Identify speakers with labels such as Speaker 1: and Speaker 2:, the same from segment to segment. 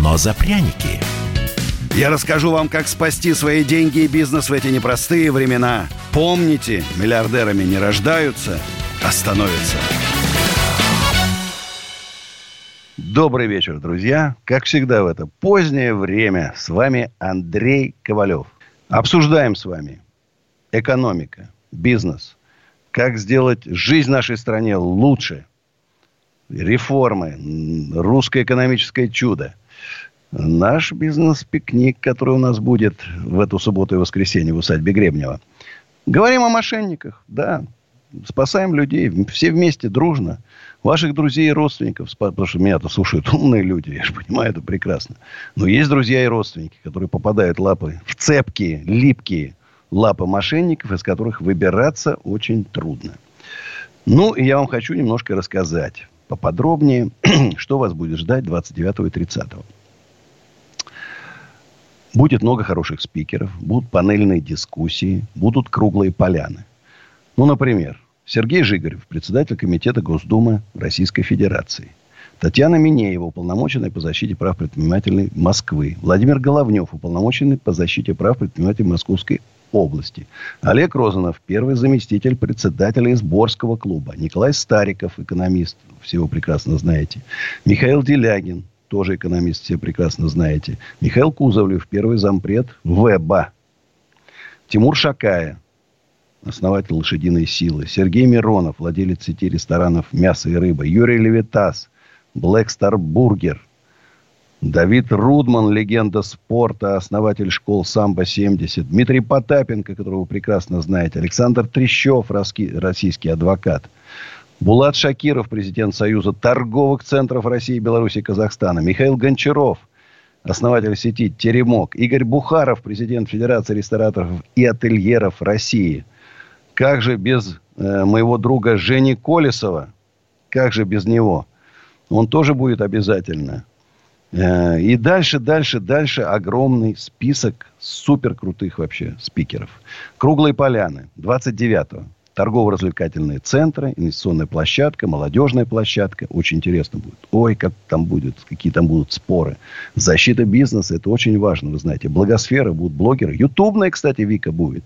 Speaker 1: но за пряники.
Speaker 2: Я расскажу вам, как спасти свои деньги и бизнес в эти непростые времена. Помните, миллиардерами не рождаются, а становятся. Добрый вечер, друзья. Как всегда в это позднее время с вами Андрей Ковалев. Обсуждаем с вами экономика, бизнес, как сделать жизнь нашей стране лучше, реформы, русское экономическое чудо – наш бизнес-пикник, который у нас будет в эту субботу и воскресенье в усадьбе Гребнева. Говорим о мошенниках, да. Спасаем людей, все вместе, дружно. Ваших друзей и родственников, потому что меня-то слушают умные люди, я же понимаю, это прекрасно. Но есть друзья и родственники, которые попадают лапы в цепкие, липкие лапы мошенников, из которых выбираться очень трудно. Ну, и я вам хочу немножко рассказать поподробнее, что вас будет ждать 29 и 30. Будет много хороших спикеров, будут панельные дискуссии, будут круглые поляны. Ну, например, Сергей Жигарев, председатель Комитета Госдумы Российской Федерации. Татьяна Минеева, уполномоченная по защите прав предпринимателей Москвы. Владимир Головнев, уполномоченный по защите прав предпринимателей Московской области. Олег Розанов, первый заместитель председателя Изборского клуба. Николай Стариков, экономист, всего прекрасно знаете. Михаил Делягин, тоже экономист, все прекрасно знаете. Михаил Кузовлев, первый зампред ВЭБа. Тимур Шакая, основатель «Лошадиной силы». Сергей Миронов, владелец сети ресторанов «Мясо и рыба». Юрий Левитас, Black Star Burger. Давид Рудман, легенда спорта, основатель школ «Самбо-70». Дмитрий Потапенко, которого вы прекрасно знаете. Александр Трещев, российский адвокат. Булат Шакиров, президент Союза торговых центров России, Беларуси и Казахстана. Михаил Гончаров, основатель сети «Теремок». Игорь Бухаров, президент Федерации рестораторов и ательеров России. Как же без э, моего друга Жени Колесова? Как же без него? Он тоже будет обязательно. Э, и дальше, дальше, дальше огромный список супер крутых вообще спикеров. Круглые поляны. 29-го торгово-развлекательные центры, инвестиционная площадка, молодежная площадка. Очень интересно будет. Ой, как там будет, какие там будут споры. Защита бизнеса, это очень важно, вы знаете. Благосфера, будут блогеры. Ютубная, кстати, Вика будет.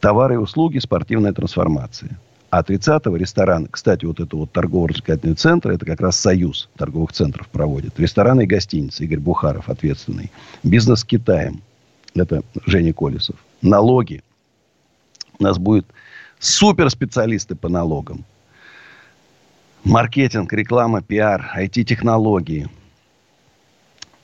Speaker 2: Товары и услуги, спортивная трансформация. А 30-го ресторан, кстати, вот это вот торгово-развлекательный центр, это как раз союз торговых центров проводит. Рестораны и гостиницы, Игорь Бухаров ответственный. Бизнес с Китаем, это Женя Колесов. Налоги. У нас будет суперспециалисты по налогам. Маркетинг, реклама, пиар, IT-технологии,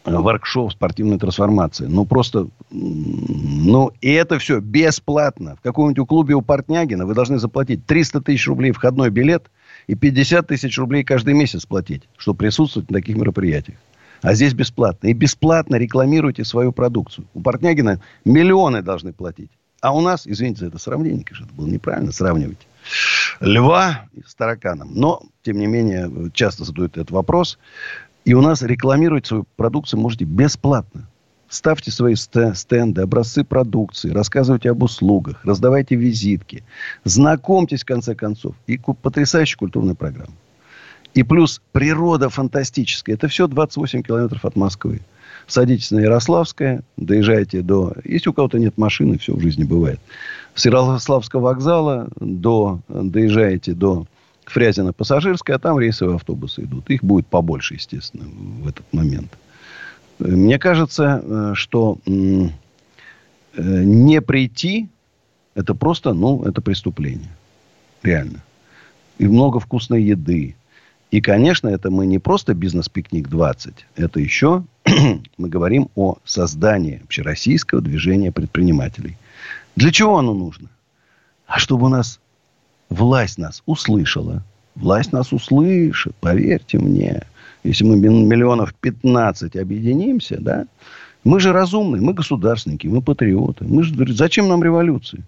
Speaker 2: воркшоп, спортивная трансформация. Ну, просто, ну, и это все бесплатно. В каком-нибудь клубе у Портнягина вы должны заплатить 300 тысяч рублей входной билет и 50 тысяч рублей каждый месяц платить, чтобы присутствовать на таких мероприятиях. А здесь бесплатно. И бесплатно рекламируйте свою продукцию. У Портнягина миллионы должны платить. А у нас, извините за это сравнение, конечно, это было неправильно сравнивать льва с тараканом. Но, тем не менее, часто задают этот вопрос. И у нас рекламировать свою продукцию можете бесплатно. Ставьте свои стенды, образцы продукции, рассказывайте об услугах, раздавайте визитки, знакомьтесь, в конце концов. И потрясающая культурная программа. И плюс природа фантастическая. Это все 28 километров от Москвы. Садитесь на Ярославское, доезжайте до... Если у кого-то нет машины, все в жизни бывает. С Ярославского вокзала до... доезжаете до Фрязина пассажирская, а там рейсовые автобусы идут. Их будет побольше, естественно, в этот момент. Мне кажется, э, что э, не прийти, это просто, ну, это преступление. Реально. И много вкусной еды. И, конечно, это мы не просто бизнес-пикник 20. Это еще мы говорим о создании общероссийского движения предпринимателей. Для чего оно нужно? А чтобы у нас власть нас услышала. Власть нас услышит, поверьте мне. Если мы миллионов 15 объединимся, да, Мы же разумные, мы государственники, мы патриоты. Мы же, зачем нам революции?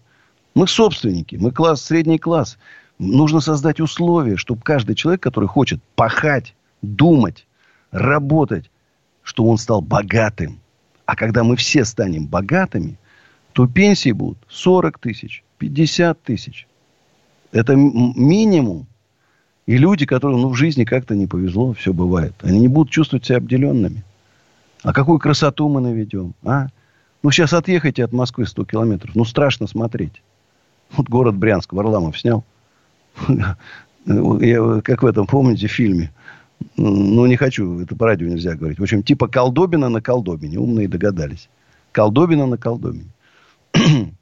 Speaker 2: Мы собственники, мы класс, средний класс. Нужно создать условия, чтобы каждый человек, который хочет пахать, думать, работать, чтобы он стал богатым. А когда мы все станем богатыми, то пенсии будут 40 тысяч, 50 тысяч. Это минимум. И люди, которым ну, в жизни как-то не повезло, все бывает, они не будут чувствовать себя обделенными. А какую красоту мы наведем, а? Ну, сейчас отъехайте от Москвы 100 километров. Ну, страшно смотреть. Вот город Брянск, Варламов снял. Я, как в этом, помните, фильме? Ну, не хочу, это по радио нельзя говорить. В общем, типа колдобина на колдобине. Умные догадались. Колдобина на колдобине.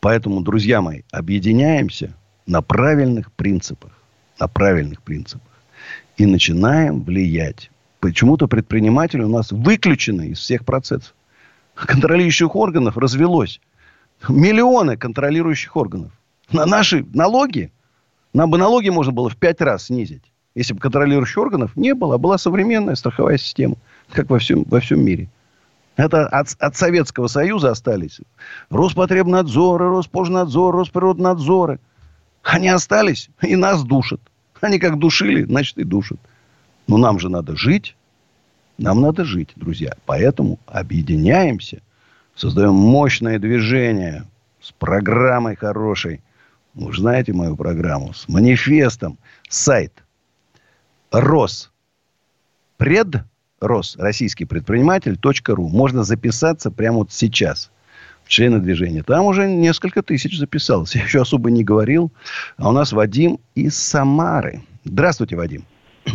Speaker 2: Поэтому, друзья мои, объединяемся на правильных принципах. На правильных принципах. И начинаем влиять. Почему-то предприниматели у нас выключены из всех процессов. Контролирующих органов развелось. Миллионы контролирующих органов. На наши налоги, нам бы налоги можно было в пять раз снизить. Если бы контролирующих органов не было, а была современная страховая система, как во всем, во всем мире. Это от, от Советского Союза остались. Роспотребнадзоры, Роспожнадзор, Росприроднадзоры. Они остались и нас душат. Они как душили, значит и душат. Но нам же надо жить. Нам надо жить, друзья. Поэтому объединяемся. Создаем мощное движение с программой хорошей. Вы знаете мою программу. С манифестом. Сайт. Рос. Пред. Рос. Российский предприниматель. .ру. Можно записаться прямо вот сейчас в члены движения. Там уже несколько тысяч записалось. Я еще особо не говорил. А у нас Вадим из Самары. Здравствуйте, Вадим.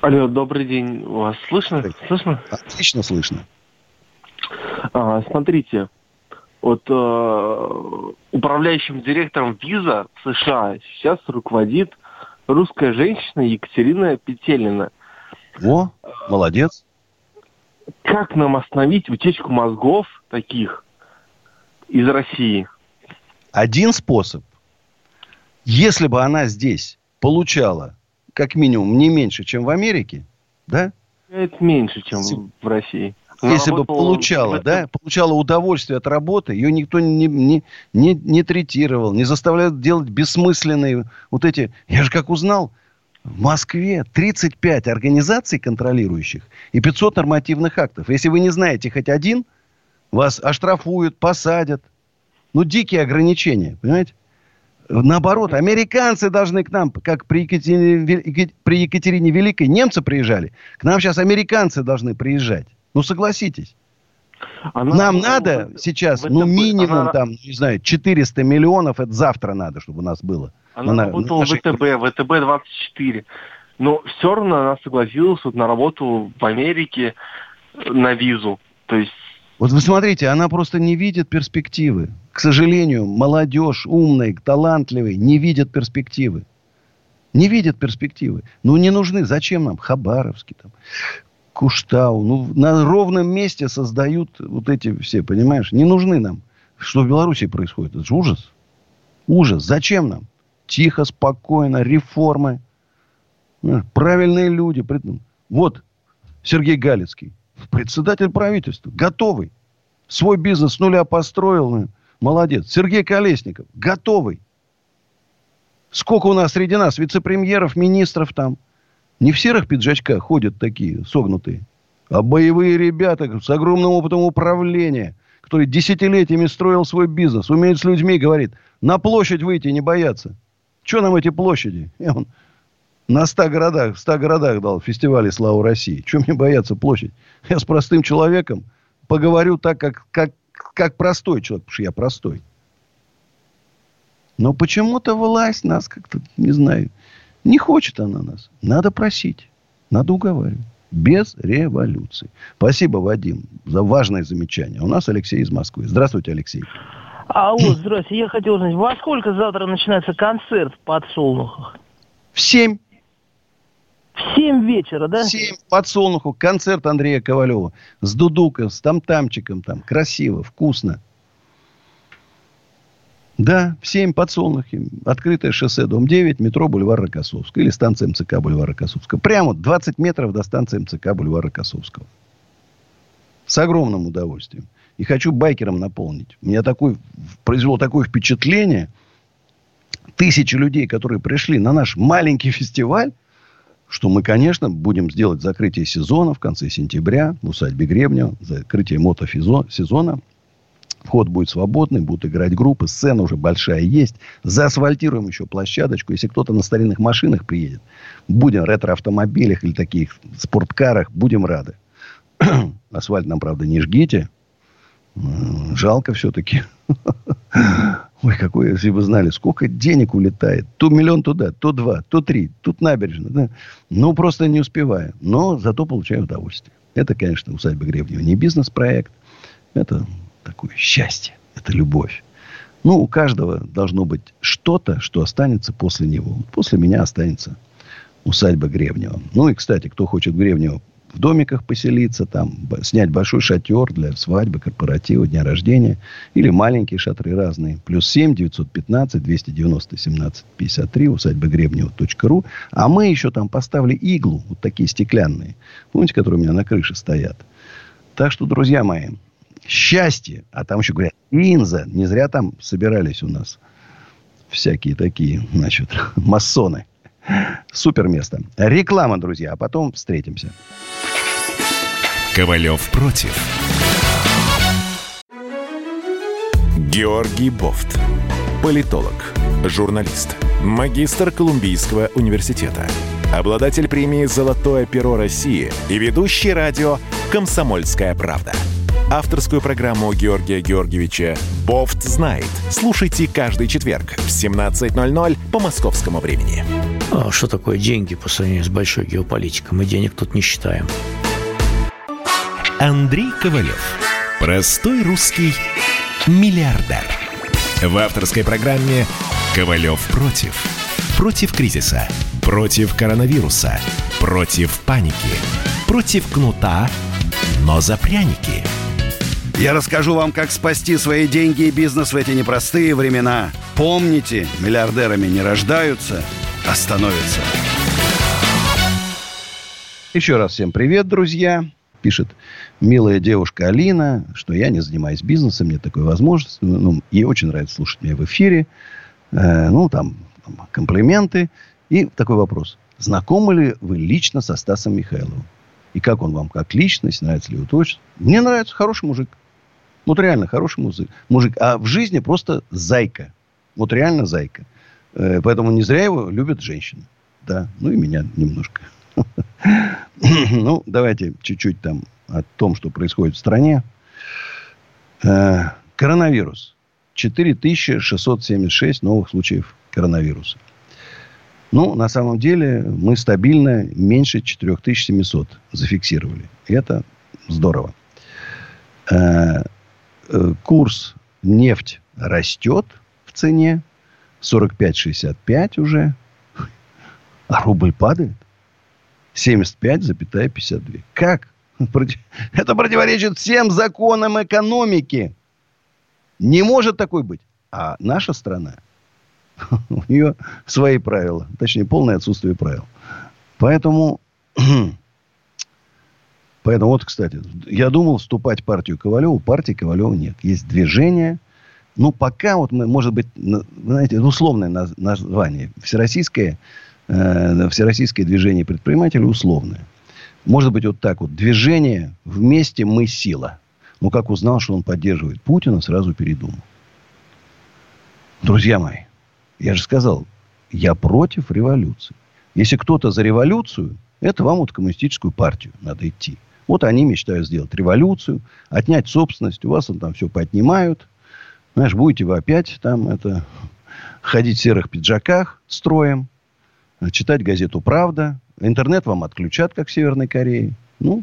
Speaker 3: Алло, добрый день. Вас слышно? Слышно?
Speaker 2: Отлично слышно.
Speaker 3: А, смотрите, вот э, управляющим директором виза в США сейчас руководит русская женщина Екатерина Петелина.
Speaker 2: О, молодец.
Speaker 3: Как нам остановить утечку мозгов таких из России?
Speaker 2: Один способ. Если бы она здесь получала как минимум не меньше, чем в Америке, да?
Speaker 3: Это меньше, чем в России.
Speaker 2: Если бы получала, да, получала удовольствие от работы, ее никто не, не, не, не третировал, не заставлял делать бессмысленные вот эти... Я же как узнал, в Москве 35 организаций контролирующих и 500 нормативных актов. Если вы не знаете хоть один, вас оштрафуют, посадят. Ну, дикие ограничения, понимаете? Наоборот, американцы должны к нам, как при Екатерине, при Екатерине Великой немцы приезжали, к нам сейчас американцы должны приезжать. Ну, согласитесь. Она, Нам надо в, сейчас, в, ну, минимум, она, там, не знаю, 400 миллионов, это завтра надо, чтобы у нас было.
Speaker 3: Она на, работала в ВТБ, ВТБ-24. Но все равно она согласилась вот на работу в Америке на визу. То есть
Speaker 2: вот вы смотрите, она просто не видит перспективы. К сожалению, молодежь умная, талантливая, не видит перспективы. Не видят перспективы. Ну, не нужны. Зачем нам Хабаровский, там, Куштау? Ну, на ровном месте создают вот эти все, понимаешь? Не нужны нам. Что в Беларуси происходит? Это же ужас. Ужас. Зачем нам? Тихо, спокойно, реформы. Правильные люди. Вот Сергей Галицкий председатель правительства, готовый. Свой бизнес с нуля построил. Ну, молодец. Сергей Колесников, готовый. Сколько у нас среди нас вице-премьеров, министров там. Не в серых пиджачках ходят такие согнутые, а боевые ребята с огромным опытом управления, который десятилетиями строил свой бизнес, умеет с людьми, говорит, на площадь выйти не бояться. Что нам эти площади? И он на 100 городах, в 100 городах дал фестивале «Слава России». Чем мне бояться площадь? Я с простым человеком поговорю так, как, как, как простой человек, потому что я простой. Но почему-то власть нас как-то, не знаю, не хочет она нас. Надо просить, надо уговаривать. Без революции. Спасибо, Вадим, за важное замечание. У нас Алексей из Москвы. Здравствуйте, Алексей.
Speaker 4: Алло, здравствуйте. Я хотел узнать, во сколько завтра начинается концерт в подсолнухах?
Speaker 2: В семь.
Speaker 4: В 7 вечера, да? В 7
Speaker 2: подсолнуху. Концерт Андрея Ковалева. С дудуком, с там-тамчиком там. Красиво, вкусно. Да, в 7 подсолнухи. Открытое шоссе, дом 9, метро Бульвар Рокоссовского. Или станция МЦК Бульвара Рокоссовского. Прямо 20 метров до станции МЦК Бульвара Рокоссовского. С огромным удовольствием. И хочу байкером наполнить. Меня такой, произвело такое впечатление. Тысячи людей, которые пришли на наш маленький фестиваль, что мы, конечно, будем сделать закрытие сезона в конце сентября в усадьбе Гребнева, закрытие мотосезона. Вход будет свободный, будут играть группы, сцена уже большая есть. Заасфальтируем еще площадочку. Если кто-то на старинных машинах приедет, будем ретро-автомобилях или таких спорткарах, будем рады. Асфальт нам, правда, не жгите. Жалко все-таки. Ой, какой, если бы знали, сколько денег улетает. То миллион туда, то два, то три. Тут набережная. Да? Ну, просто не успеваю. Но зато получаю удовольствие. Это, конечно, усадьба Гребнева не бизнес-проект. Это такое счастье. Это любовь. Ну, у каждого должно быть что-то, что останется после него. После меня останется усадьба Гребнева. Ну и, кстати, кто хочет в Гребнево в домиках поселиться, там, снять большой шатер для свадьбы, корпоратива, дня рождения. Или маленькие шатры разные. Плюс 7 915 290 17 53 усадьба Гребнева.ру. А мы еще там поставили иглу, вот такие стеклянные. Помните, которые у меня на крыше стоят? Так что, друзья мои, счастье. А там еще говорят, Инза. Не зря там собирались у нас всякие такие, значит, масоны. Супер место. Реклама, друзья, а потом встретимся.
Speaker 1: Ковалев против. Георгий Бофт. Политолог, журналист, магистр Колумбийского университета, обладатель премии «Золотое перо России» и ведущий радио «Комсомольская правда». Авторскую программу Георгия Георгиевича «Бофт знает». Слушайте каждый четверг в 17.00 по московскому времени.
Speaker 5: А что такое деньги по сравнению с большой геополитикой? Мы денег тут не считаем.
Speaker 1: Андрей Ковалев. Простой русский миллиардер. В авторской программе «Ковалев против». Против кризиса. Против коронавируса. Против паники. Против кнута, но за пряники.
Speaker 2: Я расскажу вам, как спасти свои деньги и бизнес в эти непростые времена. Помните, миллиардерами не рождаются – остановится. Еще раз всем привет, друзья. Пишет милая девушка Алина, что я не занимаюсь бизнесом, нет такой возможности. Ну, ей очень нравится слушать меня в эфире. Э, ну, там, там комплименты. И такой вопрос. Знакомы ли вы лично со Стасом Михайловым? И как он вам как личность? Нравится ли его творчество? Мне нравится. Хороший мужик. Вот реально хороший мужик. мужик. А в жизни просто зайка. Вот реально зайка. Э, поэтому не зря его любят женщины. Да, ну и меня немножко. Ну, давайте чуть-чуть там о том, что происходит в стране. Э, коронавирус. 4676 новых случаев коронавируса. Ну, на самом деле, мы стабильно меньше 4700 зафиксировали. И это здорово. Э, курс нефть растет в цене. 45-65 уже. А рубль падает. 75,52. Как? Это противоречит всем законам экономики. Не может такой быть. А наша страна, у нее свои правила. Точнее, полное отсутствие правил. Поэтому, поэтому вот, кстати, я думал вступать в партию Ковалева. Партии Ковалева нет. Есть движение – ну, пока вот мы, может быть, знаете, условное название. Всероссийское, э, Всероссийское движение предпринимателей условное. Может быть, вот так вот. Движение «Вместе мы сила». Ну, как узнал, что он поддерживает Путина, сразу передумал. Друзья мои, я же сказал, я против революции. Если кто-то за революцию, это вам вот коммунистическую партию надо идти. Вот они мечтают сделать революцию, отнять собственность, у вас там все поотнимают – знаешь, будете вы опять там это ходить в серых пиджаках строем, читать газету «Правда». Интернет вам отключат, как в Северной Корее. Ну,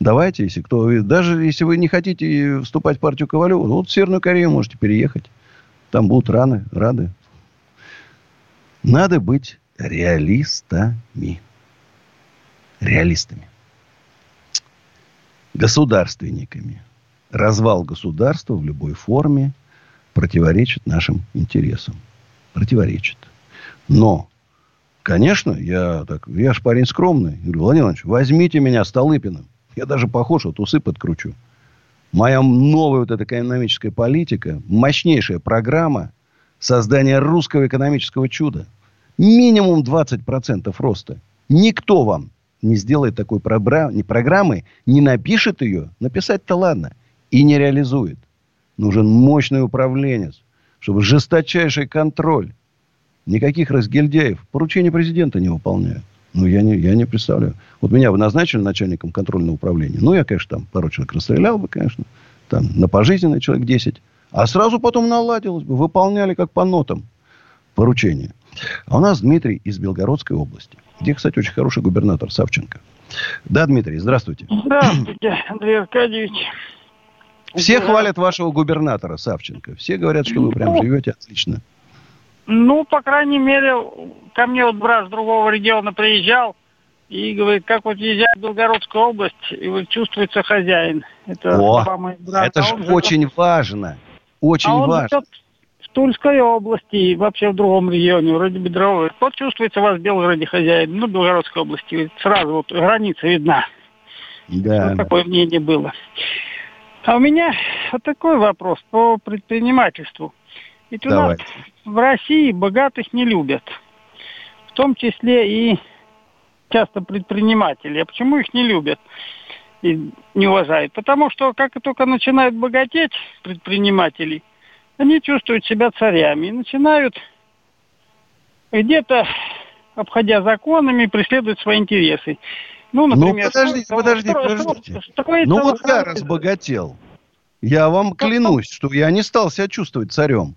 Speaker 2: давайте, если кто... Даже если вы не хотите вступать в партию Ковалева, вот в Северную Корею можете переехать. Там будут раны, рады. Надо быть реалистами. Реалистами. Государственниками. Развал государства в любой форме – противоречит нашим интересам. Противоречит. Но, конечно, я, так, я ж парень скромный. Говорю, Владимир Иванович, возьмите меня Столыпиным. Я даже похож, вот усы подкручу. Моя новая вот эта экономическая политика, мощнейшая программа создания русского экономического чуда. Минимум 20% роста. Никто вам не сделает такой программы, не напишет ее, написать-то ладно, и не реализует. Нужен мощный управленец, чтобы жесточайший контроль. Никаких разгильдяев. Поручения президента не выполняют. Ну, я не, я не представляю. Вот меня бы назначили начальником контрольного управления. Ну, я, конечно, там пару человек расстрелял бы, конечно. Там на пожизненный человек 10. А сразу потом наладилось бы. Выполняли как по нотам поручения. А у нас Дмитрий из Белгородской области. Где, кстати, очень хороший губернатор Савченко. Да, Дмитрий, здравствуйте.
Speaker 6: Здравствуйте, Андрей Аркадьевич.
Speaker 2: Все хвалят вашего губернатора Савченко. Все говорят, что вы прям ну, живете отлично.
Speaker 6: Ну, по крайней мере, ко мне вот брат с другого региона приезжал и говорит, как вот езжает в Белгородскую область, и вот чувствуется хозяин.
Speaker 2: Это, О, это а же очень живет... важно. Очень а важно. Живет
Speaker 6: в Тульской области и вообще в другом регионе, вроде Бедровой. Вот чувствуется вас в Белгороде хозяин, ну, Белгородской области. Сразу вот граница видна. Да. Вот такое мнение было. А у меня вот такой вопрос по предпринимательству. Ведь у Давайте. нас в России богатых не любят. В том числе и часто предприниматели. А почему их не любят и не уважают? Потому что как только начинают богатеть предприниматели, они чувствуют себя царями и начинают где-то, обходя законами, преследовать свои интересы.
Speaker 2: Ну, ну например... Ну, подождите, подождите, подождите. Ну, вот я разбогател. Я вам клянусь, что я не стал себя чувствовать царем.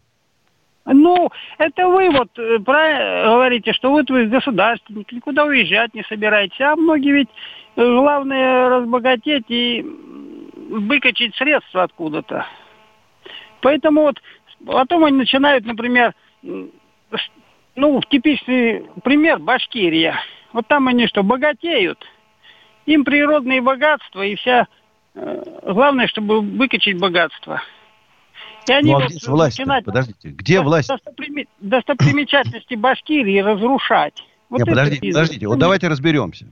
Speaker 6: Ну, это вы вот э, про, говорите, что вот вы государственник, никуда уезжать не собираетесь. А многие ведь э, главное разбогатеть и выкачать средства откуда-то. Поэтому вот потом они начинают, например, ну, типичный пример Башкирия. Вот там они что, богатеют, им природные богатства и вся... Э, главное, чтобы выкачать богатство –
Speaker 2: и они ну, а где власть Подождите, где власть?
Speaker 6: Достопримечательности Башкирии разрушать.
Speaker 2: Вот Нет, подождите, бизнес. подождите, вот давайте разберемся.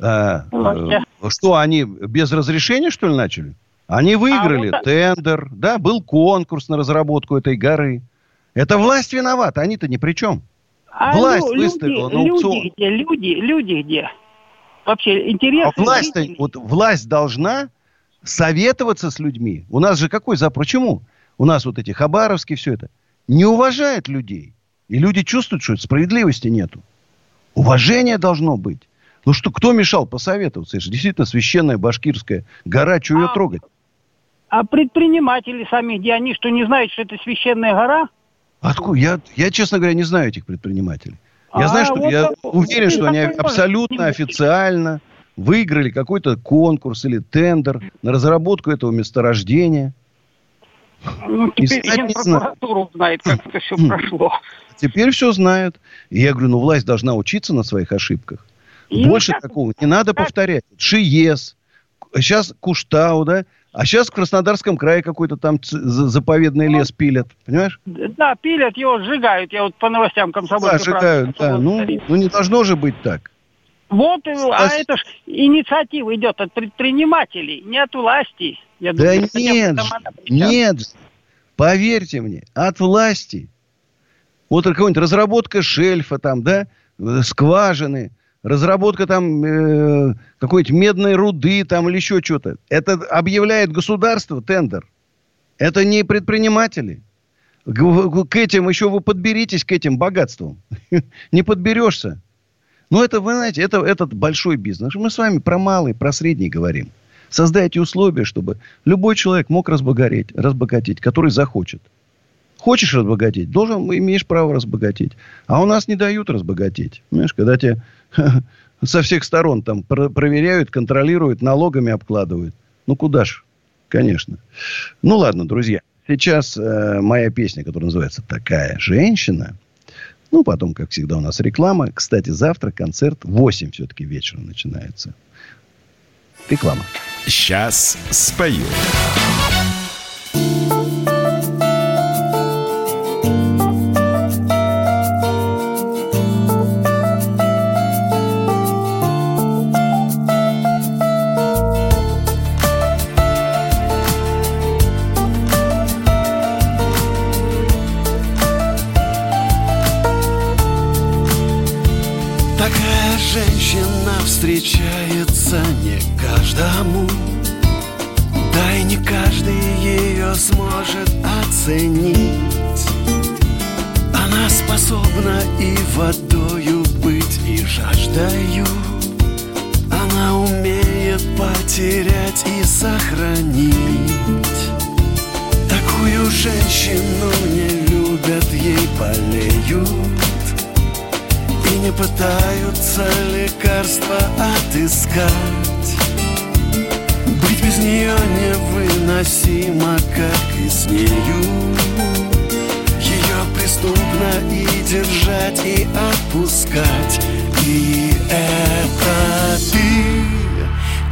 Speaker 2: А, э, что, они без разрешения, что ли, начали? Они а выиграли а вот... тендер, да, был конкурс на разработку этой горы. Это власть виновата, они-то ни при чем.
Speaker 6: А власть люди, выставила на аукцион. Люди где, люди, люди где? Вообще, интересно.
Speaker 2: А власть, вот, власть должна советоваться с людьми. У нас же какой запрос? Почему? у нас вот эти хабаровские, все это, не уважает людей. И люди чувствуют, что справедливости нету. Уважение должно быть. Ну что, кто мешал посоветоваться? Это же действительно священная башкирская гора, что а, ее трогать?
Speaker 6: А предприниматели сами, где они, что не знают, что это священная гора?
Speaker 2: Откуда? Я, я, честно говоря, не знаю этих предпринимателей. Я а, знаю, что вот я вот, уверен, что они абсолютно официально выиграли какой-то конкурс или тендер на разработку этого месторождения.
Speaker 6: Ну, теперь прокуратуру знает, как это все прошло.
Speaker 2: Теперь все знают. И я говорю, ну, власть должна учиться на своих ошибках. И Больше так, такого не надо так. повторять. ШИЕС, сейчас Куштау, да? А сейчас в Краснодарском крае какой-то там заповедный лес пилят, понимаешь?
Speaker 6: Да, пилят, его сжигают. Я вот по новостям комсомольской
Speaker 2: Да, сжигают, да. Ну, ну, не должно же быть так.
Speaker 6: Вот, а это ж инициатива идет от предпринимателей, не от власти.
Speaker 2: Я да думаю, нет, нет, поверьте мне, от власти. Вот какая-нибудь разработка шельфа там, да, скважины, разработка там э, какой-нибудь медной руды там или еще что-то. Это объявляет государство тендер. Это не предприниматели. К, к этим еще вы подберитесь, к этим богатствам. не подберешься. Но это, вы знаете, это, этот большой бизнес. Мы с вами про малый, про средний говорим. Создайте условия, чтобы любой человек мог разбогатеть, разбогатеть, который захочет. Хочешь разбогатеть, должен, имеешь право разбогатеть. А у нас не дают разбогатеть. Понимаешь, когда тебя со всех сторон там проверяют, контролируют, налогами обкладывают. Ну, куда ж? Конечно. Ну, ладно, друзья. Сейчас э, моя песня, которая называется «Такая женщина», ну, потом, как всегда, у нас реклама. Кстати, завтра концерт в 8 все-таки вечера начинается. Реклама.
Speaker 1: Сейчас спою.
Speaker 7: Сможет оценить. Она способна и водою быть, и жаждою Она умеет потерять и сохранить. Такую женщину не любят, ей болеют. И не пытаются лекарства отыскать невыносимо, как и с нею Ее преступно и держать, и отпускать. И это ты,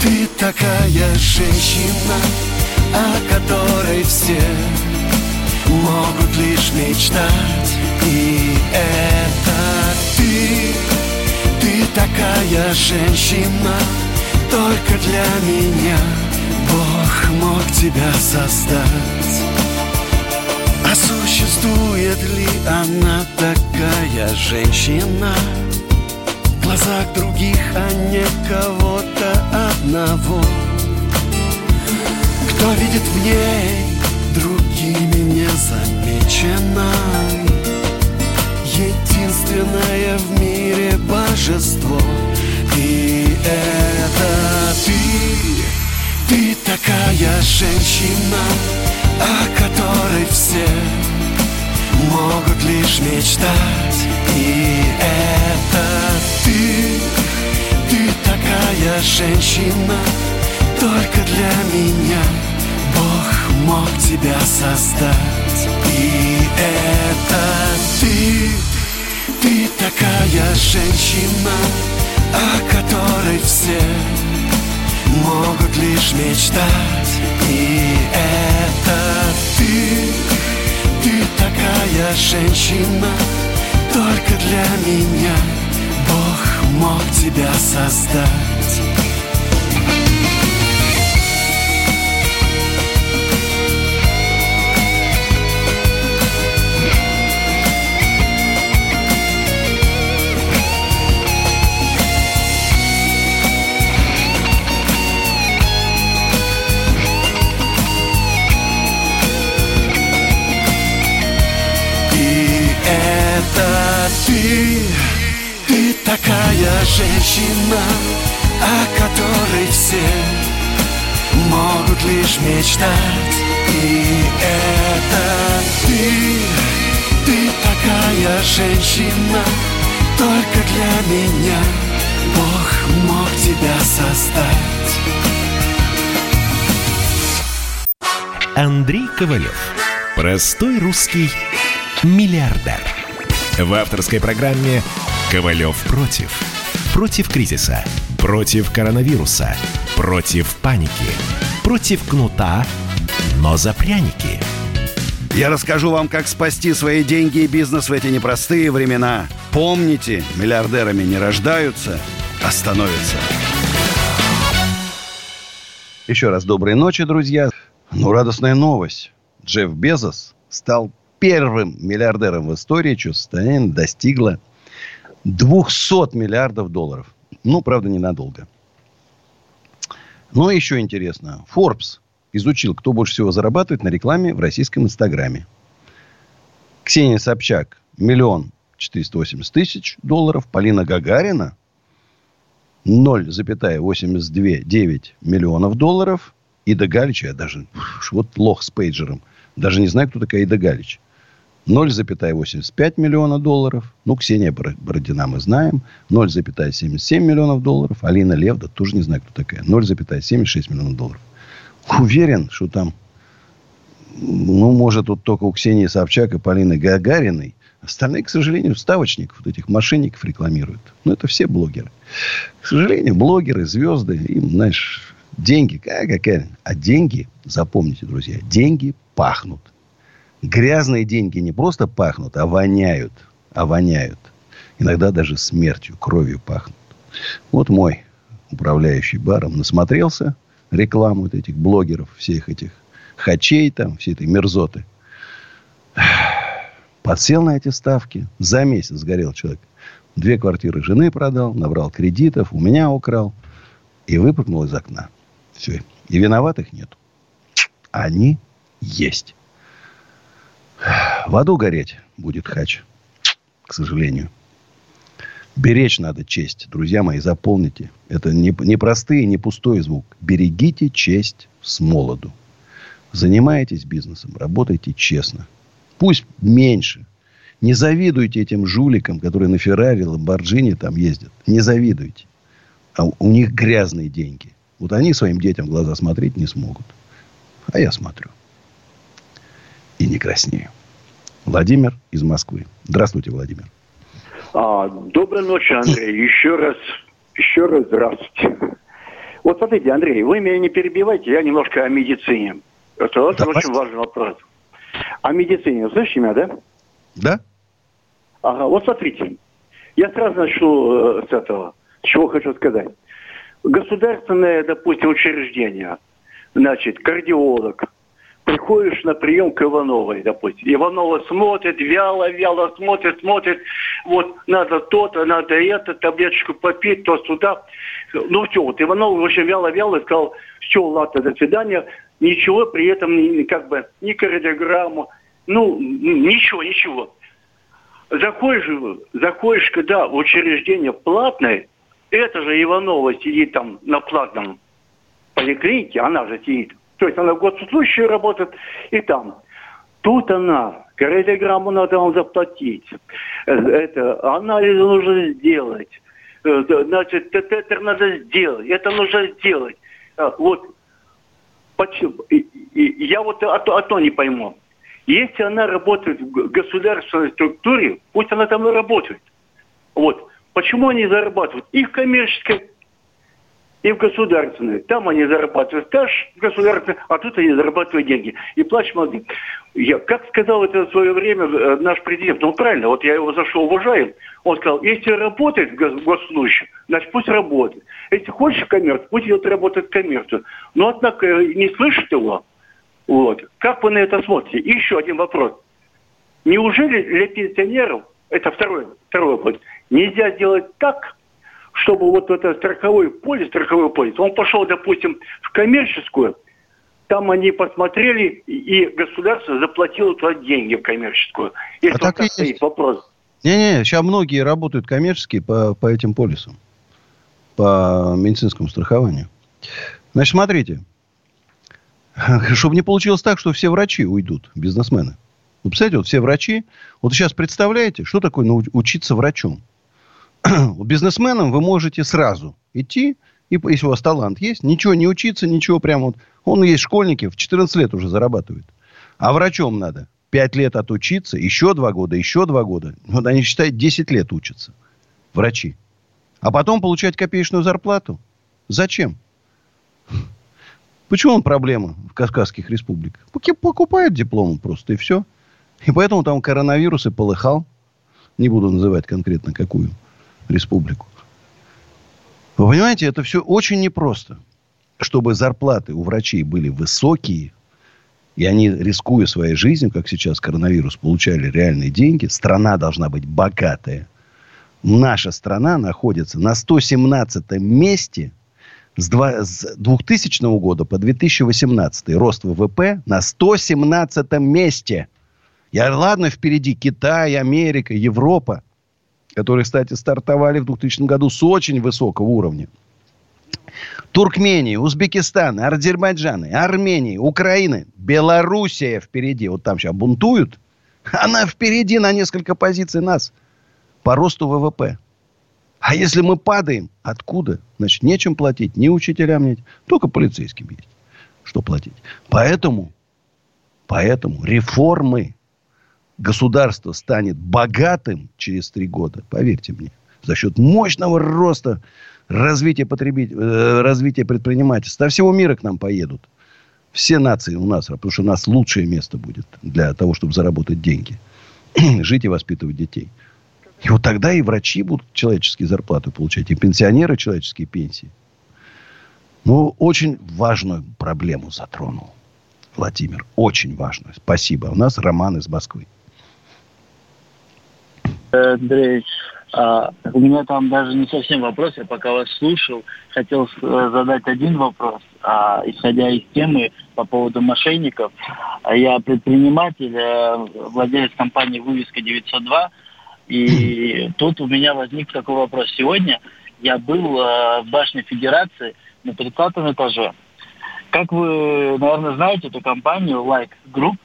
Speaker 7: ты такая женщина о которой все могут лишь мечтать. И это ты, ты такая женщина Только для меня мог тебя создать. А существует ли она такая женщина? В глазах других, а не кого-то одного. Кто видит в ней другими незамеченной Единственное в мире божество. И это ты, ты такая женщина О которой все могут лишь мечтать. И это ты, ты такая женщина только для меня Бог мог тебя создать. И это ты, ты такая женщина О которой все лишь мечтать И это ты, ты такая женщина Только для меня Бог мог тебя создать ты, ты такая женщина, о которой все могут лишь мечтать. И это ты, ты такая женщина, только для меня Бог мог тебя создать.
Speaker 1: Андрей Ковалев. Простой русский миллиардер. В авторской программе «Ковалев против». Против кризиса, против коронавируса, против паники, против кнута, но за пряники.
Speaker 2: Я расскажу вам, как спасти свои деньги и бизнес в эти непростые времена. Помните, миллиардерами не рождаются, а становятся. Еще раз доброй ночи, друзья. Ну, радостная новость. Джефф Безос стал первым миллиардером в истории, чье состояние достигло 200 миллиардов долларов. Ну, правда, ненадолго. Но еще интересно. Forbes изучил, кто больше всего зарабатывает на рекламе в российском Инстаграме. Ксения Собчак – миллион 480 тысяч долларов. Полина Гагарина – 0,829 миллионов долларов. Ида Галич, я даже, вот лох с пейджером, даже не знаю, кто такая Ида Галич. 0,85 миллиона долларов. Ну, Ксения Бородина мы знаем. 0,77 миллионов долларов. Алина Левда, тоже не знаю, кто такая. 0,76 миллионов долларов. Уверен, что там, ну, может, тут только у Ксении Собчак и Полины Гагариной. Остальные, к сожалению, ставочников, вот этих мошенников рекламируют. Ну, это все блогеры. К сожалению, блогеры, звезды, им, знаешь, деньги, какая, какая. А деньги, запомните, друзья, деньги пахнут грязные деньги не просто пахнут, а воняют. А воняют. Иногда даже смертью, кровью пахнут. Вот мой управляющий баром насмотрелся рекламу вот этих блогеров, всех этих хачей там, всей этой мерзоты. Подсел на эти ставки. За месяц сгорел человек. Две квартиры жены продал, набрал кредитов, у меня украл. и выпрыгнул из окна. Все. И виноватых нет. Они есть. В аду гореть будет хач. К сожалению. Беречь надо честь. Друзья мои, запомните. Это не, не простой не пустой звук. Берегите честь с молоду. Занимаетесь бизнесом, работайте честно. Пусть меньше. Не завидуйте этим жуликам, которые на Феррари, Ламборджини там ездят. Не завидуйте. А у них грязные деньги. Вот они своим детям глаза смотреть не смогут. А я смотрю. И не краснею. Владимир из Москвы. Здравствуйте, Владимир.
Speaker 8: А, доброй ночи, Андрей. Еще раз, еще раз здравствуйте. Вот смотрите, Андрей, вы меня не перебивайте, я немножко о медицине. Это очень важный вопрос. О медицине. Слышите меня, да?
Speaker 2: Да.
Speaker 8: Ага, вот смотрите. Я сразу начну э, с этого. Чего хочу сказать. Государственное, допустим, учреждение, значит, кардиолог, приходишь на прием к Ивановой, допустим. Иванова смотрит, вяло-вяло смотрит, смотрит. Вот надо то-то, надо это, таблеточку попить, то сюда. Ну все, вот Иванова очень вяло-вяло сказал, все, ладно, до свидания. Ничего при этом, как бы, ни кардиограмму, ну, ничего, ничего. Заходишь, заходишь, когда учреждение платное, это же Иванова сидит там на платном поликлинике, она же сидит. То есть она госуслужащая работает и там. Тут она, кардиограмму надо вам заплатить. Это, анализы нужно сделать. Э, значит, тетер надо сделать. Это нужно сделать. А, вот. Почему? Я вот а то, а то не пойму. Если она работает в государственной структуре, пусть она там и работает. Вот. Почему они зарабатывают? И в коммерческой, и в государственной. Там они зарабатывают стаж государственный, а тут они зарабатывают деньги. И плачь мозги. Я, как сказал это в свое время э, наш президент, ну правильно, вот я его зашел уважаю, он сказал, если работает в госслужащем, значит пусть работает. Если хочешь коммерцию, пусть идет работать коммерцию. Но однако э, не слышит его. Вот. Как вы на это смотрите? И еще один вопрос. Неужели для пенсионеров, это второй, второй вопрос, нельзя сделать так, чтобы вот это страховой полис, страховой полис, он пошел, допустим, в коммерческую, там они посмотрели, и государство заплатило туда деньги в коммерческую. Если а вот так стоит вопрос.
Speaker 2: Не-не, сейчас многие работают коммерческие по, по этим полисам, по медицинскому страхованию. Значит, смотрите, чтобы не получилось так, что все врачи уйдут, бизнесмены. Вы представляете, вот все врачи, вот сейчас представляете, что такое учиться врачом? Бизнесменам вы можете сразу идти, и если у вас талант есть, ничего не учиться, ничего прямо вот. Он есть школьники, в 14 лет уже зарабатывает. А врачом надо 5 лет отучиться, еще 2 года, еще 2 года. Вот они считают, 10 лет учатся. Врачи. А потом получать копеечную зарплату. Зачем? Почему он проблема в Кавказских республиках? Покупают дипломы просто, и все. И поэтому там коронавирус и полыхал. Не буду называть конкретно какую республику. Вы понимаете, это все очень непросто. Чтобы зарплаты у врачей были высокие, и они, рискуя своей жизнью, как сейчас коронавирус, получали реальные деньги, страна должна быть богатая. Наша страна находится на 117 месте с 2000 года по 2018 рост ВВП на 117 месте. Я, ладно, впереди Китай, Америка, Европа, которые, кстати, стартовали в 2000 году с очень высокого уровня. Туркмении, Узбекистан, Азербайджаны, Армении, Украины, Белоруссия впереди. Вот там сейчас бунтуют. Она впереди на несколько позиций нас по росту ВВП. А если мы падаем, откуда? Значит, нечем платить, ни учителям нет, только полицейским есть. Что платить? Поэтому, поэтому реформы государство станет богатым через три года, поверьте мне, за счет мощного роста развития, потребит... Э, развития предпринимательства. До всего мира к нам поедут. Все нации у нас, потому что у нас лучшее место будет для того, чтобы заработать деньги. Жить и воспитывать детей. И вот тогда и врачи будут человеческие зарплаты получать, и пенсионеры человеческие пенсии. Ну, очень важную проблему затронул Владимир. Очень важную. Спасибо. У нас Роман из Москвы.
Speaker 9: Андрей, А, у меня там даже не совсем вопрос, я пока вас слушал, хотел э, задать один вопрос, а, исходя из темы по поводу мошенников. А я предприниматель, э, владелец компании «Вывеска 902», и тут у меня возник такой вопрос. Сегодня я был э, в башне Федерации на 30 этаже. Как вы, наверное, знаете эту компанию Like Group,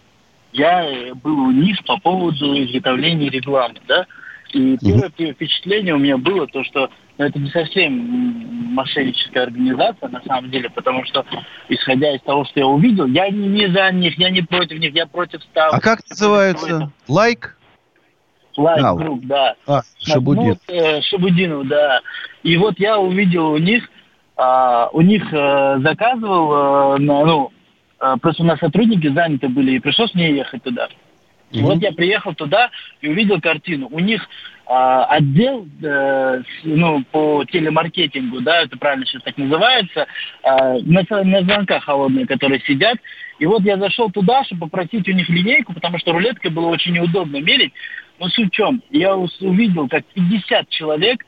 Speaker 9: я был у них по поводу изготовления рекламы, да, и первое mm-hmm. впечатление у меня было то, что ну, это не совсем мошенническая организация на самом деле, потому что, исходя из того, что я увидел, я не, не за них, я не против них, я против ставок.
Speaker 2: А как называется? Лайк?
Speaker 9: Лайк like групп, да.
Speaker 2: А, Шабудин.
Speaker 9: Ну, э, Шабудинов, да. И вот я увидел у них, э, у них э, заказывал, э, на, ну, э, просто у нас сотрудники заняты были, и пришлось мне ехать туда. Mm-hmm. Вот я приехал туда и увидел картину. У них э, отдел э, ну, по телемаркетингу, да, это правильно сейчас так называется, э, на, на звонках холодные, которые сидят. И вот я зашел туда, чтобы попросить у них линейку, потому что рулеткой было очень неудобно мерить. Но суть в чем? Я увидел, как 50 человек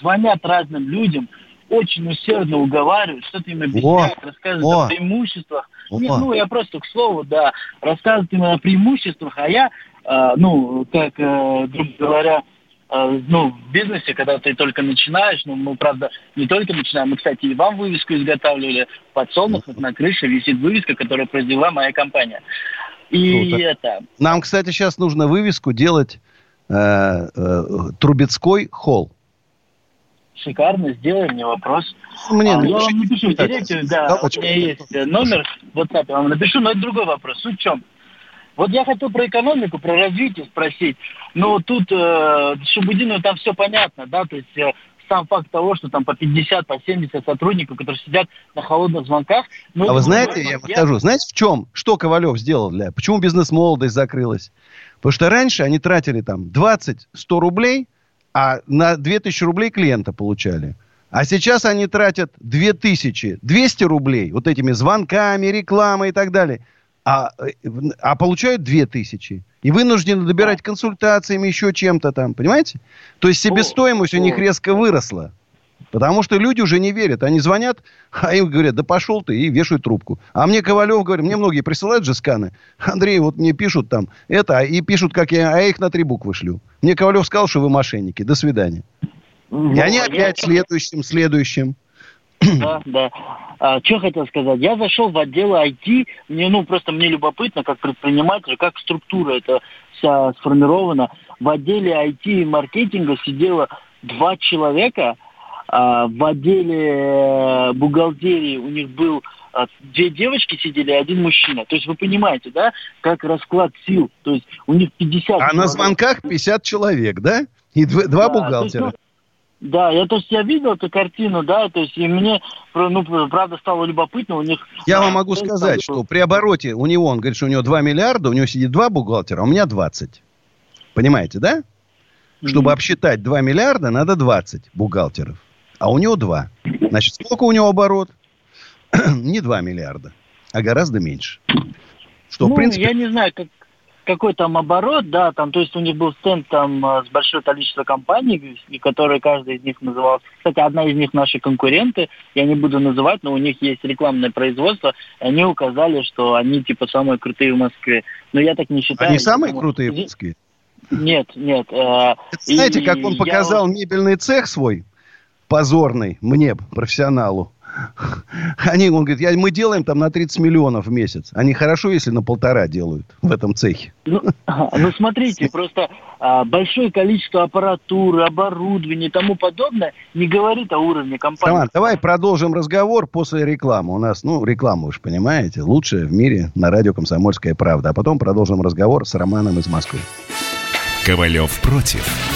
Speaker 9: звонят разным людям, очень усердно уговаривают, что-то им объясняют, рассказывают о, о преимуществах. О. Нет, ну, я просто к слову, да, рассказывают им о преимуществах, а я, э, ну, как, э, грубо говоря, э, ну, в бизнесе, когда ты только начинаешь, ну, мы, правда, не только начинаем, мы, кстати, и вам вывеску изготавливали, под солнухах на крыше висит вывеска, которую произвела моя компания. И Круто. это...
Speaker 2: Нам, кстати, сейчас нужно вывеску делать э, э, Трубецкой холл
Speaker 9: шикарно, сделай мне вопрос. Мне а, я вам напишу в директе, да, у меня есть э, номер в WhatsApp, я вам напишу, но это другой вопрос. Суть в чем? Вот я хотел про экономику, про развитие спросить, но тут э, Шабудину там все понятно, да, то есть э, сам факт того, что там по 50, по 70 сотрудников, которые сидят на холодных звонках.
Speaker 2: Ну, а вы знаете, я вам скажу, знаете в чем? Что Ковалев сделал для... Почему бизнес-молодость закрылась? Потому что раньше они тратили там 20-100 рублей а на 2000 рублей клиента получали. А сейчас они тратят 2200 рублей вот этими звонками, рекламой и так далее. А, а получают 2000. И вынуждены добирать консультациями, еще чем-то там. Понимаете? То есть себестоимость у них резко выросла. Потому что люди уже не верят. Они звонят, а им говорят, да пошел ты, и вешают трубку. А мне Ковалев говорит, мне многие присылают же сканы. Андрей, вот мне пишут там это, и пишут, как я, а я их на три буквы шлю. Мне Ковалев сказал, что вы мошенники. До свидания. Ну, и они опять я... следующим, следующим.
Speaker 9: Да, да. А, что хотел сказать? Я зашел в отдел IT, мне, ну, просто мне любопытно, как предприниматель, как структура это вся сформирована. В отделе IT и маркетинга сидело два человека, а, в отделе э, бухгалтерии у них был а, две девочки сидели, один мужчина. То есть вы понимаете, да, как расклад сил. То есть у них 50 А
Speaker 2: человек. на звонках 50 человек, да? И два, два да, бухгалтера. Есть,
Speaker 9: ну, да, я то есть я видел эту картину, да, то есть и мне, ну, правда, стало любопытно, у них...
Speaker 2: Я вам могу сказать, что при обороте у него, он говорит, что у него 2 миллиарда, у него сидит два бухгалтера, а у меня 20. Понимаете, да? Чтобы mm-hmm. обсчитать 2 миллиарда, надо 20 бухгалтеров а у него 2. Значит, сколько у него оборот? не 2 миллиарда, а гораздо меньше.
Speaker 9: Что, ну, в принципе... я не знаю, как, какой там оборот, да, там, то есть у них был стенд там а, с большое количество компаний, которые каждый из них называл. Кстати, одна из них наши конкуренты, я не буду называть, но у них есть рекламное производство, и они указали, что они типа самые крутые в Москве. Но я так не считаю.
Speaker 2: Они самые потому... крутые в Москве?
Speaker 9: Нет, нет. Э,
Speaker 2: Знаете, и, как он показал я... мебельный цех свой? Позорный мне, профессионалу. Они, он говорит, я, мы делаем там на 30 миллионов в месяц. Они хорошо, если на полтора делают в этом цехе.
Speaker 9: Ну, ну смотрите, просто а, большое количество аппаратуры, оборудования и тому подобное не говорит о уровне компании. Роман,
Speaker 2: давай продолжим разговор после рекламы. У нас, ну, реклама, уж понимаете, лучшая в мире на радио «Комсомольская правда». А потом продолжим разговор с Романом из Москвы.
Speaker 1: Ковалев против.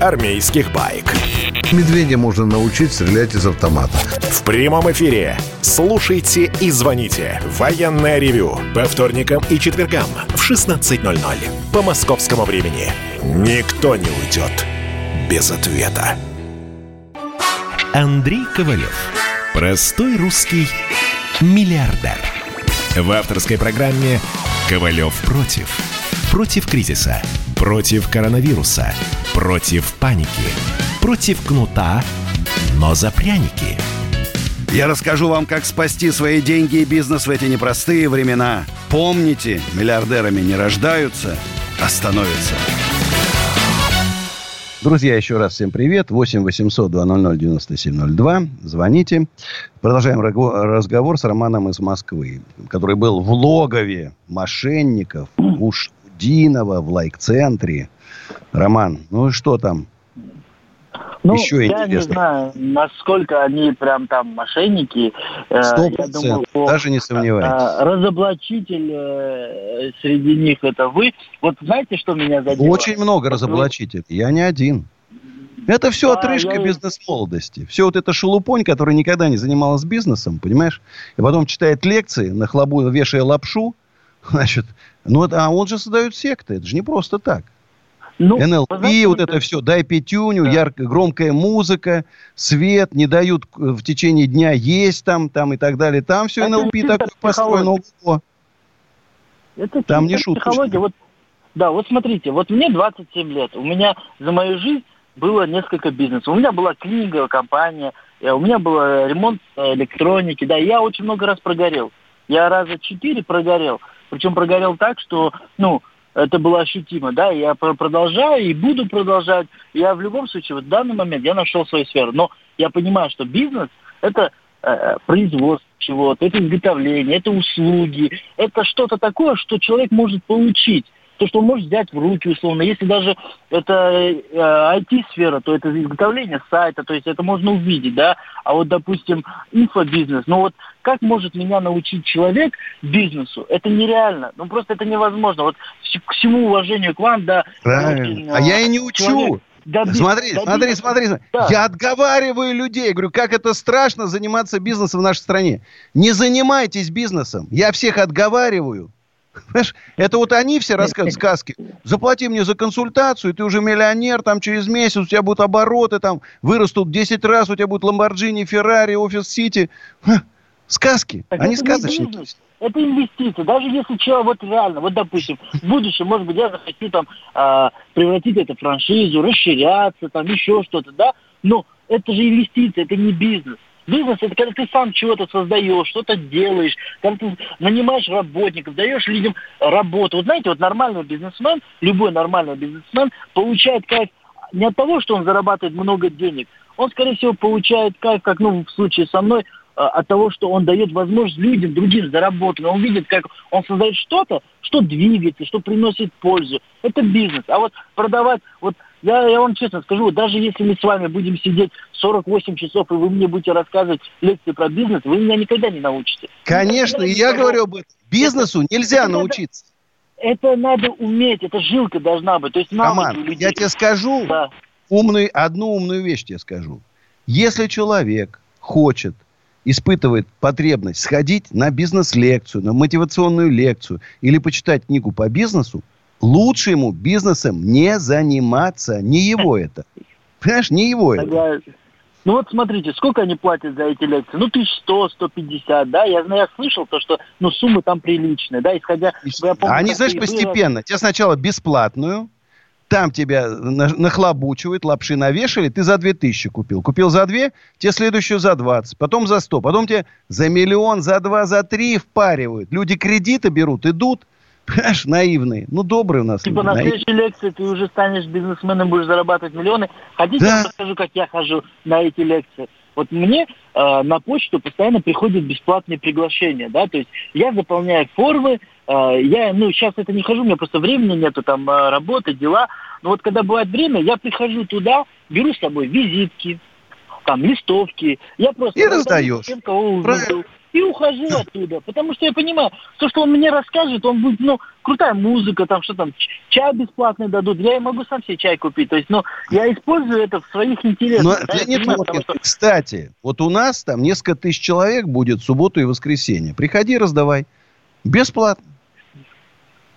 Speaker 1: армейских баек.
Speaker 10: Медведя можно научить стрелять из автомата.
Speaker 1: В прямом эфире. Слушайте и звоните. Военное ревю. По вторникам и четвергам в 16.00. По московскому времени. Никто не уйдет без ответа. Андрей Ковалев. Простой русский миллиардер. В авторской программе «Ковалев против». Против кризиса. Против коронавируса. Против паники. Против кнута, но за пряники.
Speaker 2: Я расскажу вам, как спасти свои деньги и бизнес в эти непростые времена. Помните, миллиардерами не рождаются, а становятся. Друзья, еще раз всем привет. 8 800 200 9702. Звоните. Продолжаем разговор с Романом из Москвы, который был в логове мошенников у Шудинова в лайк-центре. Роман, ну что там?
Speaker 9: Ну, Еще я интересно. не знаю, насколько они прям там мошенники.
Speaker 2: Э, Сто процентов, даже не сомневаюсь.
Speaker 9: Э, разоблачитель э, среди них это вы. Вот знаете, что меня задело?
Speaker 2: Очень много разоблачителей, я не один. Это все да, отрыжка я... бизнес-молодости. Все вот это шелупонь, который никогда не занималась бизнесом, понимаешь? И потом читает лекции, на хлобу вешая лапшу, значит, ну, а он же создает секты, это же не просто так. Ну, НЛП, знаете, вот это все, дай пятюню, да. яркая, громкая музыка, свет, не дают в течение дня есть там, там и так далее. Там все это НЛП такое построено. Ого.
Speaker 9: Это там не шутка. Вот, да, вот смотрите, вот мне 27 лет, у меня за мою жизнь было несколько бизнесов. У меня была клининговая компания, у меня был ремонт электроники, да, я очень много раз прогорел. Я раза четыре прогорел. Причем прогорел так, что, ну, это было ощутимо, да, я продолжаю и буду продолжать. Я в любом случае, вот в данный момент я нашел свою сферу, но я понимаю, что бизнес – это э, производство чего-то, это изготовление, это услуги, это что-то такое, что человек может получить то, что он может взять в руки, условно. Если даже это э, IT-сфера, то это изготовление сайта, то есть это можно увидеть, да. А вот, допустим, инфобизнес, ну вот как может меня научить человек бизнесу? Это нереально. Ну просто это невозможно. Вот к всему уважению к вам, да.
Speaker 2: Правильно. а я и не учу. Человек, Доби... Смотри, доби... смотри, смотри, смотри. Да. Я отговариваю людей. Я говорю, как это страшно заниматься бизнесом в нашей стране. Не занимайтесь бизнесом. Я всех отговариваю. Понимаешь? Это вот они все рассказывают сказки. Заплати мне за консультацию, ты уже миллионер, там через месяц у тебя будут обороты, там вырастут 10 раз, у тебя будет Ламборджини, Феррари, Офис Сити. Сказки, так они сказочники.
Speaker 9: Это инвестиции. Даже если человек, вот реально, вот допустим, в будущем, может быть, я захочу там э, превратить это в франшизу, расширяться, там еще что-то, да, но это же инвестиции, это не бизнес. Бизнес – это когда ты сам чего-то создаешь, что-то делаешь, когда ты нанимаешь работников, даешь людям работу. Вот знаете, вот нормальный бизнесмен, любой нормальный бизнесмен получает кайф не от того, что он зарабатывает много денег, он, скорее всего, получает кайф, как ну, в случае со мной, а, от того, что он дает возможность людям, другим заработать. Он видит, как он создает что-то, что двигается, что приносит пользу. Это бизнес. А вот продавать, вот я, я вам честно скажу, даже если мы с вами будем сидеть 48 часов, и вы мне будете рассказывать лекции про бизнес, вы меня никогда не научите.
Speaker 2: Конечно, и я говорю об этом. Бизнесу нельзя это научиться.
Speaker 9: Надо, это надо уметь, это жилка должна быть. То есть
Speaker 2: Роман, людей. я тебе скажу да. умную, одну умную вещь тебе скажу. Если человек хочет испытывает потребность сходить на бизнес-лекцию, на мотивационную лекцию или почитать книгу по бизнесу, лучше ему бизнесом не заниматься. Не его это. Понимаешь, не его это.
Speaker 9: Ну вот смотрите, сколько они платят за эти лекции? Ну, 1100, 150, да? Я, я слышал то, что ну, суммы там приличные, да, исходя...
Speaker 2: Я помню, они, знаешь, постепенно. Тебе сначала бесплатную, там тебя нахлобучивают, лапши навешали, ты за 2000 купил. Купил за 2, тебе следующую за 20, потом за 100, потом тебе за миллион, за 2, за 3 впаривают. Люди кредиты берут, идут, Понимаешь, наивные. Ну, добрые у нас.
Speaker 9: Типа люди, на наив... следующей лекции ты уже станешь бизнесменом, будешь зарабатывать миллионы. Хотите, да. я расскажу, как я хожу на эти лекции? Вот мне э, на почту постоянно приходят бесплатные приглашения, да, то есть я заполняю формы, э, я, ну, сейчас это не хожу, у меня просто времени нету, там, э, работы, дела, но вот когда бывает время, я прихожу туда, беру с собой визитки, там, листовки, я просто...
Speaker 2: И раздаешь.
Speaker 9: Тем, кого увидел и ухожу оттуда. Потому что я понимаю, то, что он мне расскажет, он будет, ну, крутая музыка, там, что там, чай бесплатный дадут. Я и могу сам себе чай купить. То есть, ну, я использую это в своих интересах. Но,
Speaker 2: да, Леонид понимаю, Лукин, что... кстати, вот у нас там несколько тысяч человек будет в субботу и воскресенье. Приходи, раздавай. Бесплатно.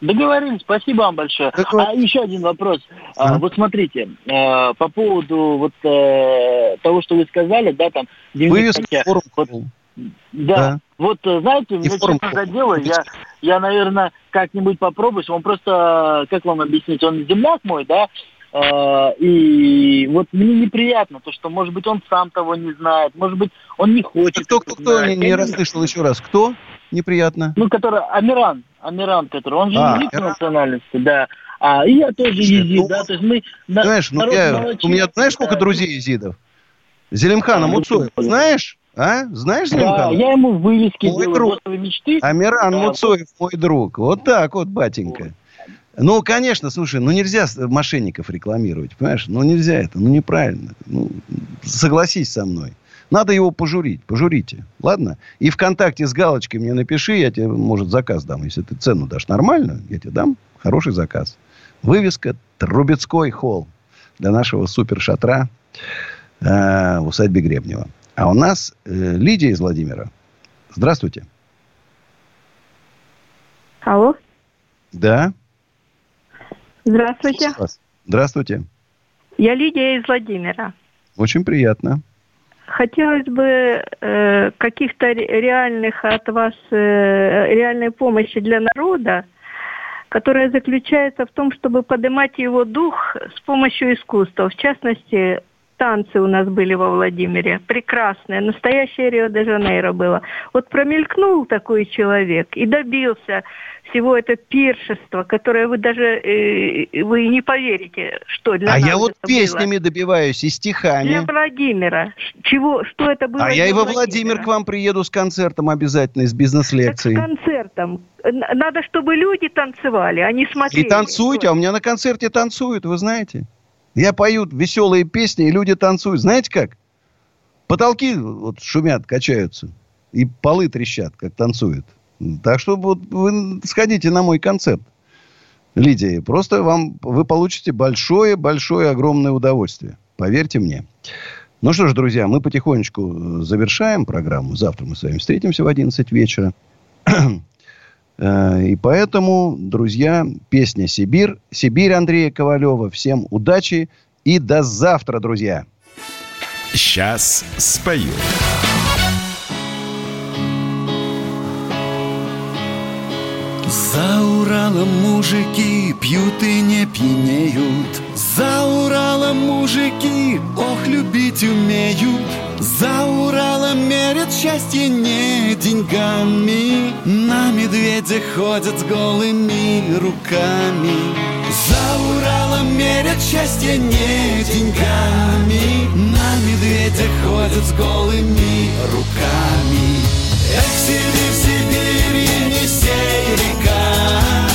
Speaker 9: Договорились, спасибо вам большое. Так а еще один вопрос. А, вот смотрите, а, по поводу вот а, того, что вы сказали, да, там...
Speaker 2: Вывески форм. Вот,
Speaker 9: да. да. Вот, э, знаете, мне честно задело, я, я, наверное, как-нибудь попробую. Он просто, как вам объяснить, он земляк мой, да, Uh, и вот мне неприятно, то, что, может быть, он сам того не знает, может быть, он не хочет.
Speaker 2: Кто, кто, кто, не, не расслышал еще раз, кто? Неприятно.
Speaker 9: Ну, который, Амиран, Амиран, который, он же а, езид национальности, да. А, и я тоже езид, ну, да, то есть мы...
Speaker 2: Знаешь, ну, я, у меня, знаешь, сколько друзей езидов? Зелимхан Амуцуев, знаешь? А? Знаешь
Speaker 9: Да, я ему вывески мой делаю, друг. мечты.
Speaker 2: Амиран да, Муцоев, мой друг. Вот так вот, батенька. Ну, конечно, слушай, ну нельзя мошенников рекламировать, понимаешь? Ну нельзя это, ну неправильно. Ну, согласись со мной. Надо его пожурить, пожурите, ладно? И ВКонтакте с галочкой мне напиши, я тебе, может, заказ дам. Если ты цену дашь нормально, я тебе дам хороший заказ. Вывеска Трубецкой холл для нашего супер-шатра э, в усадьбе Гребнева. А у нас э, Лидия из Владимира. Здравствуйте.
Speaker 11: Алло.
Speaker 2: Да.
Speaker 11: Здравствуйте.
Speaker 2: Здравствуйте.
Speaker 11: Я Лидия из Владимира.
Speaker 2: Очень приятно.
Speaker 11: Хотелось бы э, каких-то реальных от вас э, реальной помощи для народа, которая заключается в том, чтобы поднимать его дух с помощью искусства. В частности, танцы у нас были во Владимире. Прекрасные. Настоящее Рио-де-Жанейро было. Вот промелькнул такой человек и добился всего это пиршества, которое вы даже э, вы не поверите, что для
Speaker 2: а я вот песнями было. добиваюсь и стихами.
Speaker 11: Для Владимира. Чего, что это было?
Speaker 2: А я и во Владимир к вам приеду с концертом обязательно, с бизнес-лекцией.
Speaker 11: С концертом. Надо, чтобы люди танцевали, а не смотрели.
Speaker 2: И танцуйте, а у меня на концерте танцуют, вы знаете. Я пою веселые песни, и люди танцуют. Знаете как? Потолки вот шумят, качаются. И полы трещат, как танцуют. Так что вот вы сходите на мой концерт, Лидия. Просто вам, вы получите большое-большое, огромное удовольствие. Поверьте мне. Ну что ж, друзья, мы потихонечку завершаем программу. Завтра мы с вами встретимся в 11 вечера. Э, и поэтому, друзья, песня «Сибирь». Сибирь Андрея Ковалева. Всем удачи и до завтра, друзья.
Speaker 1: Сейчас спою.
Speaker 7: За Уралом мужики пьют и не пьянеют За Уралом мужики, ох, любить умеют За Уралом мерят счастье не деньгами. На медведя ходят с голыми руками. За Уралом мерят счастье не деньгами. На медведя ходят с голыми руками. Эх, Сибирь, Сибирь, Енисей, река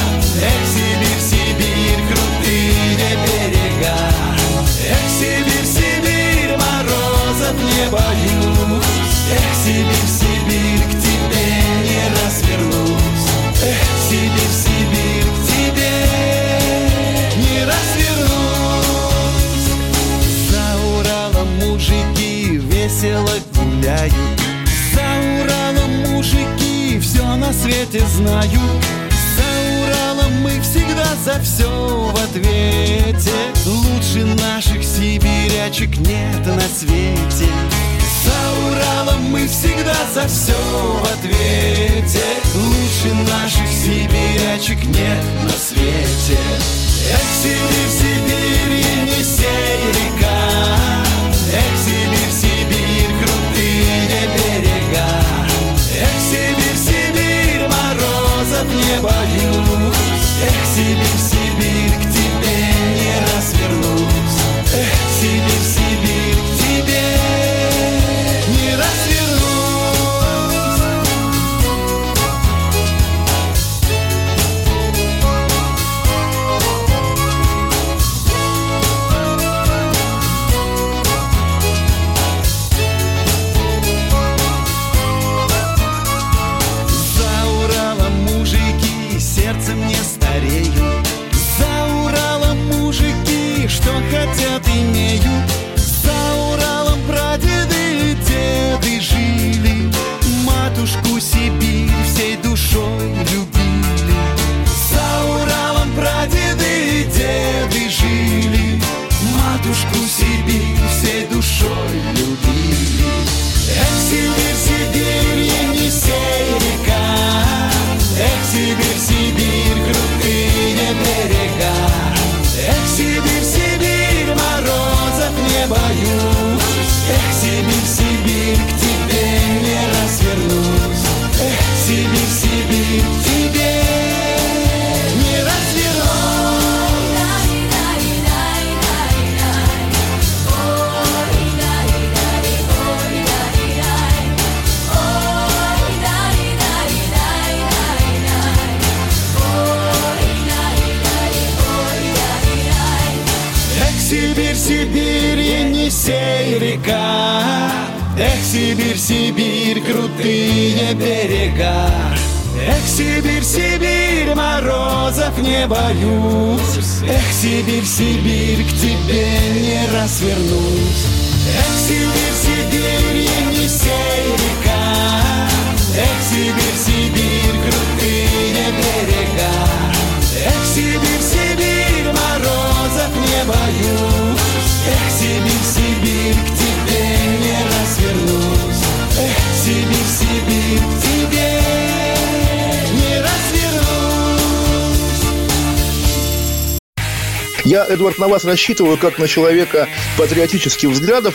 Speaker 7: весело гуляют За Уралом мужики все на свете знают. За Уралом мы всегда за все в ответе. Лучше наших сибирячек нет на свете. За Уралом мы всегда за все в ответе. Лучше наших сибирячек нет на свете. Эх, Сибирь, Сибирь, Енисей, река Енисей, река. Эх, Сибирь, Сибирь, крутые берега. Эх, Сибирь, Сибирь, морозов не боюсь. Эх, Сибирь, Сибирь, к тебе не раз вернусь Эх, Сибирь, Сибирь, Енисей, река. Эх, Сибирь,
Speaker 12: Я, Эдвард, на вас рассчитываю как на человека патриотических взглядов.